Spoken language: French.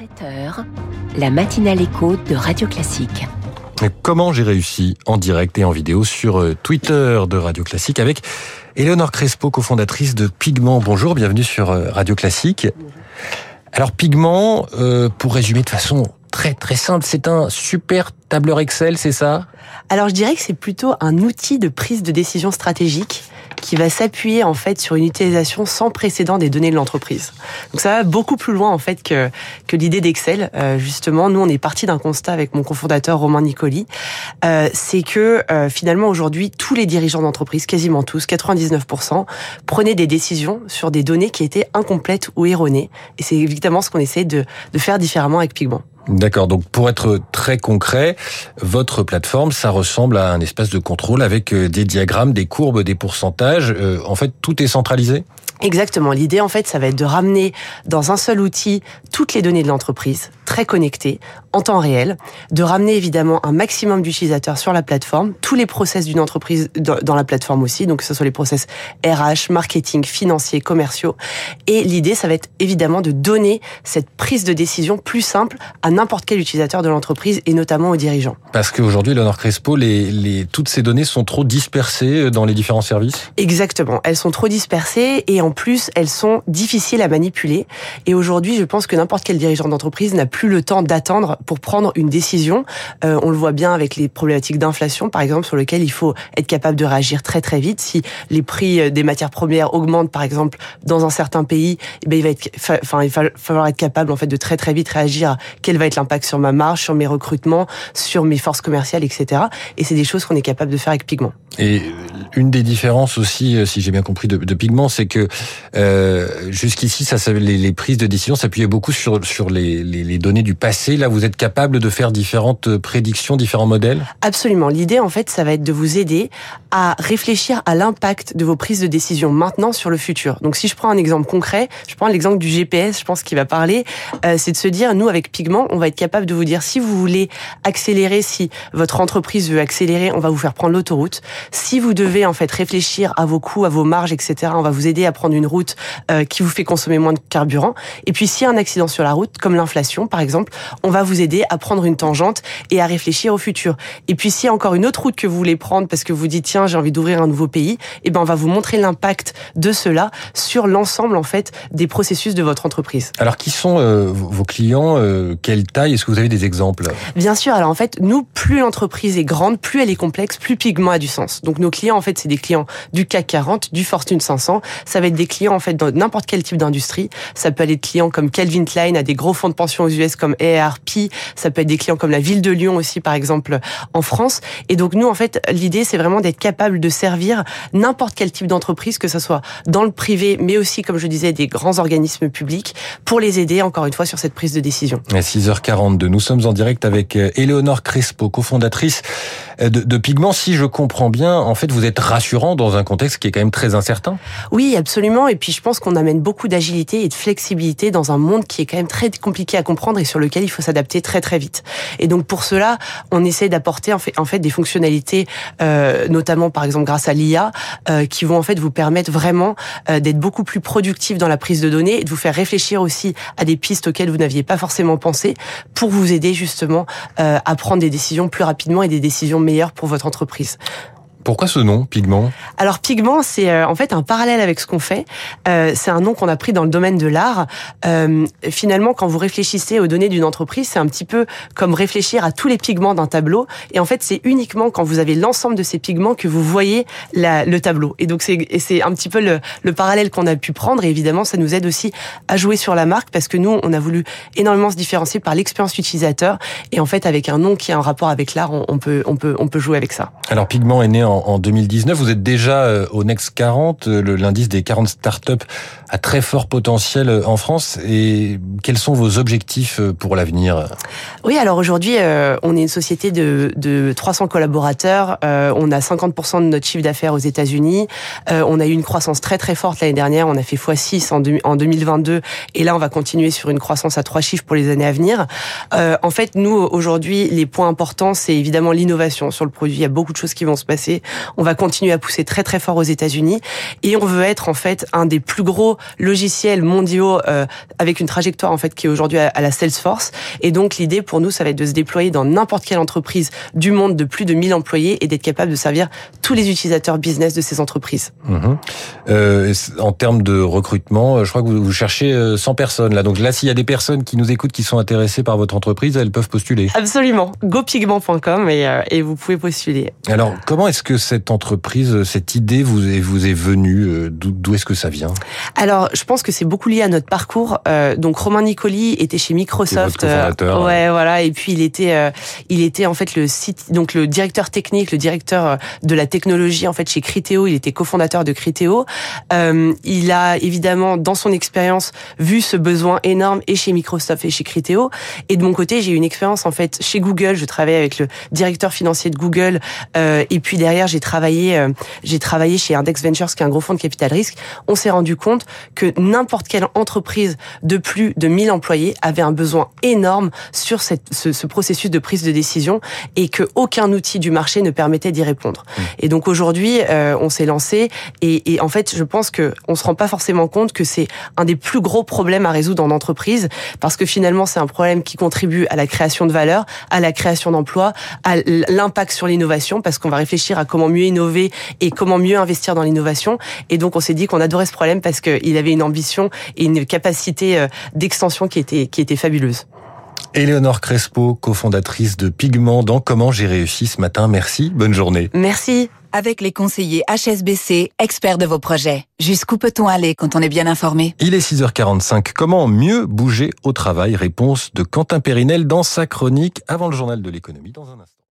7h, la matinale écho de Radio Classique. Comment j'ai réussi en direct et en vidéo sur euh, Twitter de Radio Classique avec Éléonore Crespo, cofondatrice de Pigment. Bonjour, bienvenue sur euh, Radio Classique. Alors Pigment, euh, pour résumer de façon très très simple, c'est un super tableur Excel, c'est ça? Alors je dirais que c'est plutôt un outil de prise de décision stratégique qui va s'appuyer en fait sur une utilisation sans précédent des données de l'entreprise. Donc ça va beaucoup plus loin en fait que que l'idée d'Excel. Euh, justement, nous on est parti d'un constat avec mon cofondateur Romain Nicoli, euh, c'est que euh, finalement aujourd'hui tous les dirigeants d'entreprise, quasiment tous, 99%, prenaient des décisions sur des données qui étaient incomplètes ou erronées. Et c'est évidemment ce qu'on essaie de, de faire différemment avec Pigment. D'accord. Donc, pour être très concret, votre plateforme, ça ressemble à un espace de contrôle avec euh, des diagrammes, des courbes, des pourcentages. Euh, en fait, tout est centralisé? Exactement. L'idée, en fait, ça va être de ramener dans un seul outil toutes les données de l'entreprise, très connectées, en temps réel, de ramener évidemment un maximum d'utilisateurs sur la plateforme, tous les process d'une entreprise dans la plateforme aussi, donc que ce soit les process RH, marketing, financiers, commerciaux. Et l'idée, ça va être évidemment de donner cette prise de décision plus simple à n'importe quel utilisateur de l'entreprise et notamment aux dirigeants. Parce qu'aujourd'hui, Leonard Crespo, les, les, toutes ces données sont trop dispersées dans les différents services? Exactement. Elles sont trop dispersées et en en plus, elles sont difficiles à manipuler. Et aujourd'hui, je pense que n'importe quel dirigeant d'entreprise n'a plus le temps d'attendre pour prendre une décision. Euh, on le voit bien avec les problématiques d'inflation, par exemple, sur lesquelles il faut être capable de réagir très très vite. Si les prix euh, des matières premières augmentent, par exemple, dans un certain pays, eh bien, il va être, enfin, il va falloir être capable en fait de très très vite réagir à quel va être l'impact sur ma marge, sur mes recrutements, sur mes forces commerciales, etc. Et c'est des choses qu'on est capable de faire avec Pigment. Et une des différences aussi, euh, si j'ai bien compris, de, de Pigment, c'est que euh, jusqu'ici, ça, les, les, prises de décision s'appuyaient beaucoup sur sur les, les, les, données du passé. Là, vous êtes capable de faire différentes prédictions, différents modèles? Absolument. L'idée, en fait, ça va être de vous aider à réfléchir à l'impact de vos prises de décision maintenant sur le futur. Donc, si je prends un exemple concret, je prends l'exemple du GPS. Je pense qu'il va parler. Euh, c'est de se dire, nous, avec Pigment, on va être capable de vous dire si vous voulez accélérer, si votre entreprise veut accélérer, on va vous faire prendre l'autoroute. Si vous devez en fait réfléchir à vos coûts, à vos marges, etc., on va vous aider à prendre une route euh, qui vous fait consommer moins de carburant. Et puis s'il y a un accident sur la route, comme l'inflation par exemple, on va vous aider à prendre une tangente et à réfléchir au futur. Et puis s'il y a encore une autre route que vous voulez prendre parce que vous dites tiens j'ai envie d'ouvrir un nouveau pays, eh ben on va vous montrer l'impact de cela sur l'ensemble en fait des processus de votre entreprise. Alors qui sont euh, vos clients euh, Quelle taille? Est-ce que vous avez des exemples? Bien sûr. Alors en fait nous plus l'entreprise est grande, plus elle est complexe, plus Pigment a du sens. Donc nos clients en fait c'est des clients du CAC 40, du Fortune 500. Ça va être des clients en fait dans n'importe quel type d'industrie. Ça peut aller de clients comme Calvin Klein à des gros fonds de pension aux US comme AARP. Ça peut être des clients comme la ville de Lyon aussi par exemple en France. Et donc nous en fait l'idée c'est vraiment d'être capable de servir n'importe quel type d'entreprise que ce soit dans le privé mais aussi comme je disais des grands organismes publics pour les aider encore une fois sur cette prise de décision. À 6h42, nous sommes en direct avec Éléonore euh, Crespo, cofondatrice euh, de, de Pigment. Si je comprends bien, en fait, vous êtes rassurant dans un contexte qui est quand même très incertain. Oui, absolument. Et puis je pense qu'on amène beaucoup d'agilité et de flexibilité dans un monde qui est quand même très compliqué à comprendre et sur lequel il faut s'adapter très très vite. Et donc pour cela, on essaie d'apporter en fait, en fait des fonctionnalités, euh, notamment par exemple grâce à l'IA, euh, qui vont en fait vous permettre vraiment euh, d'être beaucoup plus productif dans la prise de données et de vous faire réfléchir aussi à des pistes auxquelles vous n'aviez pas forcément pensé pour vous aider justement euh, à prendre des décisions plus rapidement et des décisions meilleures pour votre entreprise. Pourquoi ce nom, Pigment? Alors Pigment, c'est euh, en fait un parallèle avec ce qu'on fait. Euh, c'est un nom qu'on a pris dans le domaine de l'art. Euh, finalement, quand vous réfléchissez aux données d'une entreprise, c'est un petit peu comme réfléchir à tous les pigments d'un tableau. Et en fait, c'est uniquement quand vous avez l'ensemble de ces pigments que vous voyez la, le tableau. Et donc c'est un petit peu le, le parallèle qu'on a pu prendre. Et évidemment, ça nous aide aussi à jouer sur la marque parce que nous, on a voulu énormément se différencier par l'expérience utilisateur. Et en fait, avec un nom qui a un rapport avec l'art, on, on, peut on peut on peut jouer avec ça. Alors Pigment est né en en, 2019. Vous êtes déjà euh, au Next 40, euh, l'indice des 40 startups à très fort potentiel euh, en France. Et quels sont vos objectifs pour l'avenir? Oui, alors aujourd'hui, on est une société de, de 300 collaborateurs. on a 50% de notre chiffre d'affaires aux États-Unis. on a eu une croissance très très forte l'année dernière. On a fait x6 en, en 2022. Et là, on va continuer sur une croissance à trois chiffres pour les années à venir. en fait, nous, aujourd'hui, les points importants, c'est évidemment l'innovation sur le produit. Il y a beaucoup de choses qui vont se passer pousser. On va continuer à pousser très très fort aux États-Unis et on veut être en fait un des plus gros logiciels mondiaux euh, avec une trajectoire en fait qui est aujourd'hui à, la Salesforce. Et donc l'idée pour nous, ça va être de se déployer dans n'importe quelle entreprise du monde de plus de 1000 employés et d'être capable de servir tous les utilisateurs business de ces entreprises. Mhm. Euh, en termes de recrutement, euh, je crois que vous, vous cherchez 100 personnes là. Donc là, s'il y a des personnes qui nous écoutent qui sont intéressées par votre entreprise, elles peuvent postuler. Absolument. GoPigment.com et, et vous pouvez postuler. Alors, comment est-ce que cette entreprise, cette idée vous est, vous est venue D'où est-ce que ça vient? Alors, je pense que c'est beaucoup lié à notre parcours. Euh, donc, Romain Nicoli était chez Microsoft. Euh, ouais, voilà. Et puis, il était, euh, il était en fait le site, donc le directeur technique, le directeur de la technologie en fait chez Criteo. Il était cofondateur de Criteo. il a évidemment, dans son expérience, vu ce besoin énorme et chez Microsoft et chez Criteo. Et de mon côté, j'ai eu une expérience en fait chez Google. Je travaillais avec le directeur financier de Google. et puis derrière, j'ai travaillé, j'ai travaillé chez Index Ventures, qui est un gros fonds de capital risque. On s'est rendu compte que n'importe quelle entreprise de plus de 1000 employés avait un besoin énorme sur cette, ce, ce, processus de prise de décision et que aucun outil du marché ne permettait d'y répondre. Mmh. Et donc aujourd'hui, euh, on s'est lancé et, et, en fait, je pense que on se rend pas forcément compte que c'est un des plus gros problèmes à résoudre en entreprise parce que finalement, c'est un problème qui contribue à la création de valeur, à la création d'emplois, à l'impact sur l'innovation parce qu'on va réfléchir à comment mieux innover et comment mieux investir dans l'innovation. Et donc, on s'est dit qu'on adorait ce problème parce qu'il avait une ambition et une capacité euh, d'extension qui était, qui était fabuleuse. Éléonore Crespo, cofondatrice de Pigment dans Comment j'ai réussi ce matin. Merci, bonne journée. Merci. Avec les conseillers HSBC, experts de vos projets. Jusqu'où peut-on aller quand on est bien informé? Il est 6h45. Comment mieux bouger au travail? Réponse de Quentin Périnel dans sa chronique avant le journal de l'économie dans un instant.